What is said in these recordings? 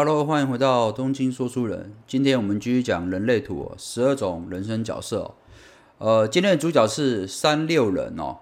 Hello，欢迎回到东京说书人。今天我们继续讲人类图十二种人生角色哦。呃，今天的主角是三六人哦。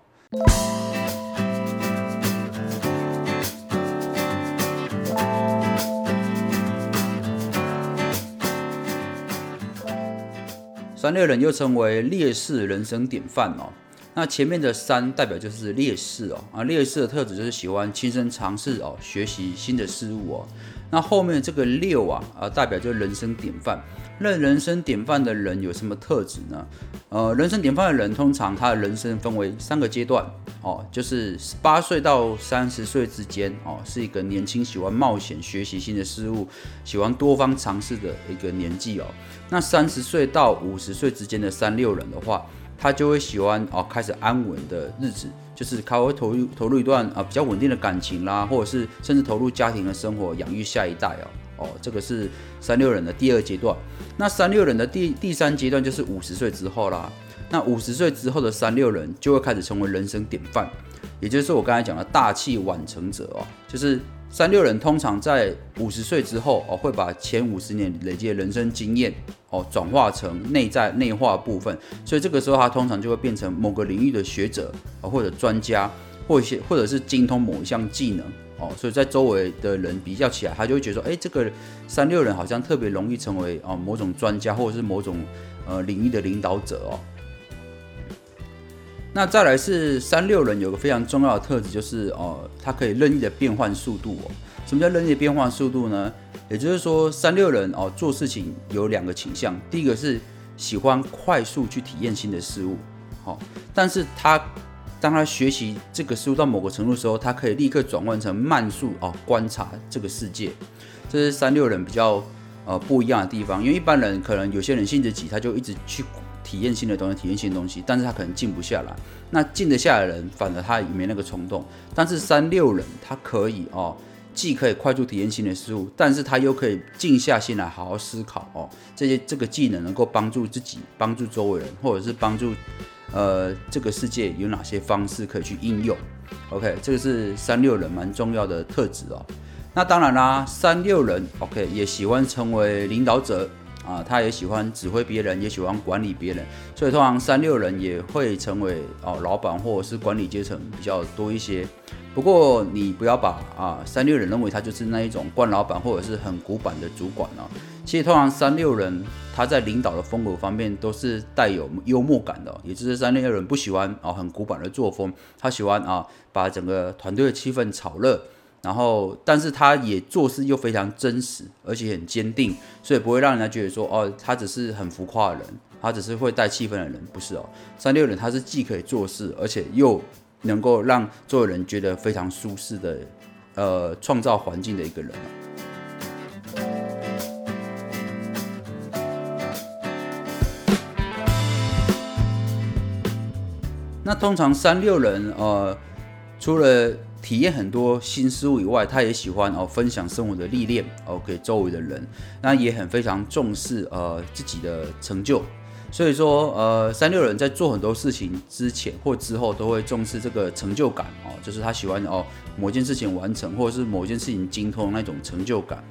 三六人又称为烈士人生典范哦。那前面的三代表就是劣势哦，啊，劣势的特质就是喜欢亲身尝试哦，学习新的事物哦。那后面这个六啊，啊，代表就是人生典范。那人生典范的人有什么特质呢？呃，人生典范的人通常他的人生分为三个阶段哦，就是十八岁到三十岁之间哦，是一个年轻、喜欢冒险、学习新的事物、喜欢多方尝试的一个年纪哦。那三十岁到五十岁之间的三六人的话，他就会喜欢哦，开始安稳的日子。就是他会投入投入一段啊比较稳定的感情啦，或者是甚至投入家庭的生活，养育下一代哦哦，这个是三六人的第二阶段。那三六人的第第三阶段就是五十岁之后啦。那五十岁之后的三六人就会开始成为人生典范，也就是我刚才讲的大器晚成者哦，就是。三六人通常在五十岁之后哦，会把前五十年累积的人生经验哦，转化成内在内化部分，所以这个时候他通常就会变成某个领域的学者啊，或者专家，或一些或者是精通某一项技能哦，所以在周围的人比较起来，他就会觉得说，哎，这个三六人好像特别容易成为哦某种专家，或者是某种呃领域的领导者哦。那再来是三六人有个非常重要的特质，就是哦，它可以任意的变换速度哦。什么叫任意变换速度呢？也就是说，三六人哦做事情有两个倾向，第一个是喜欢快速去体验新的事物，好，但是他当他学习这个事物到某个程度的时候，他可以立刻转换成慢速哦观察这个世界，这是三六人比较呃不一样的地方。因为一般人可能有些人性子急，他就一直去。体验新的东西，体验新的东西，但是他可能静不下来。那静得下来的人，反而他也没那个冲动。但是三六人，他可以哦，既可以快速体验新的事物，但是他又可以静下心来好好思考哦。这些这个技能能够帮助自己，帮助周围人，或者是帮助呃这个世界有哪些方式可以去应用。OK，这个是三六人蛮重要的特质哦。那当然啦，三六人 OK 也喜欢成为领导者。啊，他也喜欢指挥别人，也喜欢管理别人，所以通常三六人也会成为哦老板或者是管理阶层比较多一些。不过你不要把啊三六人认为他就是那一种惯老板或者是很古板的主管哦。其实通常三六人他在领导的风格方面都是带有幽默感的，也就是三六人不喜欢啊很古板的作风，他喜欢啊把整个团队的气氛炒热。然后，但是他也做事又非常真实，而且很坚定，所以不会让人家觉得说，哦，他只是很浮夸的人，他只是会带气氛的人，不是哦。三六人他是既可以做事，而且又能够让所有人觉得非常舒适的，呃，创造环境的一个人那通常三六人，呃，除了体验很多新事物以外，他也喜欢哦分享生活的历练哦给周围的人，那也很非常重视呃自己的成就，所以说呃三六人在做很多事情之前或之后都会重视这个成就感哦，就是他喜欢哦某件事情完成或者是某件事情精通那种成就感，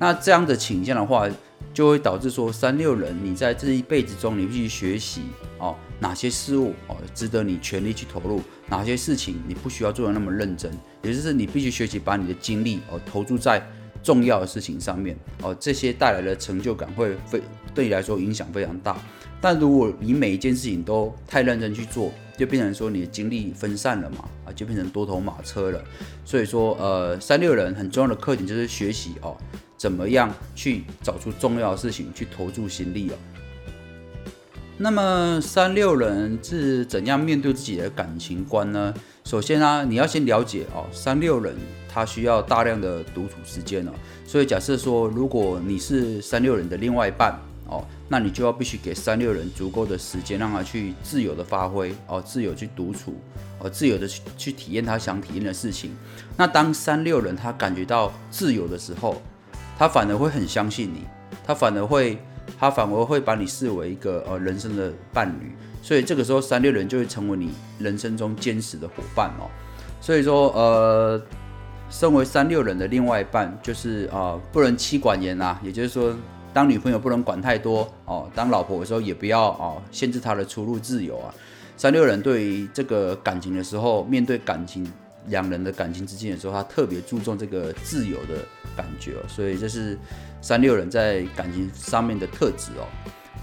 那这样的倾向的话。就会导致说三六人，你在这一辈子中，你必须学习哦，哪些事物哦值得你全力去投入，哪些事情你不需要做的那么认真，也就是你必须学习把你的精力哦投注在重要的事情上面哦，这些带来的成就感会非对你来说影响非常大。但如果你每一件事情都太认真去做，就变成说你的精力分散了嘛，啊，就变成多头马车了。所以说，呃，三六人很重要的课题就是学习哦。怎么样去找出重要的事情去投注心力哦？那么三六人是怎样面对自己的感情观呢？首先呢，你要先了解哦，三六人他需要大量的独处时间哦。所以假设说，如果你是三六人的另外一半哦，那你就要必须给三六人足够的时间，让他去自由的发挥哦，自由去独处哦，自由的去去体验他想体验的事情。那当三六人他感觉到自由的时候，他反而会很相信你，他反而会，他反而会把你视为一个呃人生的伴侣，所以这个时候三六人就会成为你人生中坚实的伙伴哦。所以说呃，身为三六人的另外一半，就是啊，不能妻管严啊，也就是说，当女朋友不能管太多哦，当老婆的时候也不要哦，限制她的出入自由啊。三六人对于这个感情的时候，面对感情两人的感情之间的时候，他特别注重这个自由的感觉，所以这是三六人在感情上面的特质哦。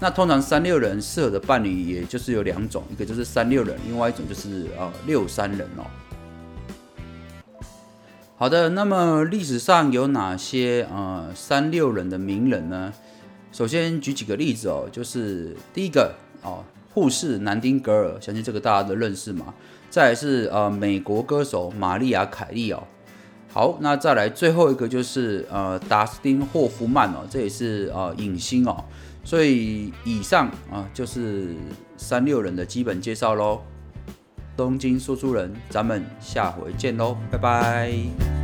那通常三六人适合的伴侣，也就是有两种，一个就是三六人，另外一种就是呃六三人哦。好的，那么历史上有哪些呃三六人的名人呢？首先举几个例子哦，就是第一个哦，护士南丁格尔，相信这个大家都认识嘛。再来是呃美国歌手玛丽亚凯莉哦。好，那再来最后一个就是呃达斯汀霍夫曼哦，这也是呃影星哦。所以以上啊就是三六人的基本介绍喽。东京说书人，咱们下回见喽，拜拜。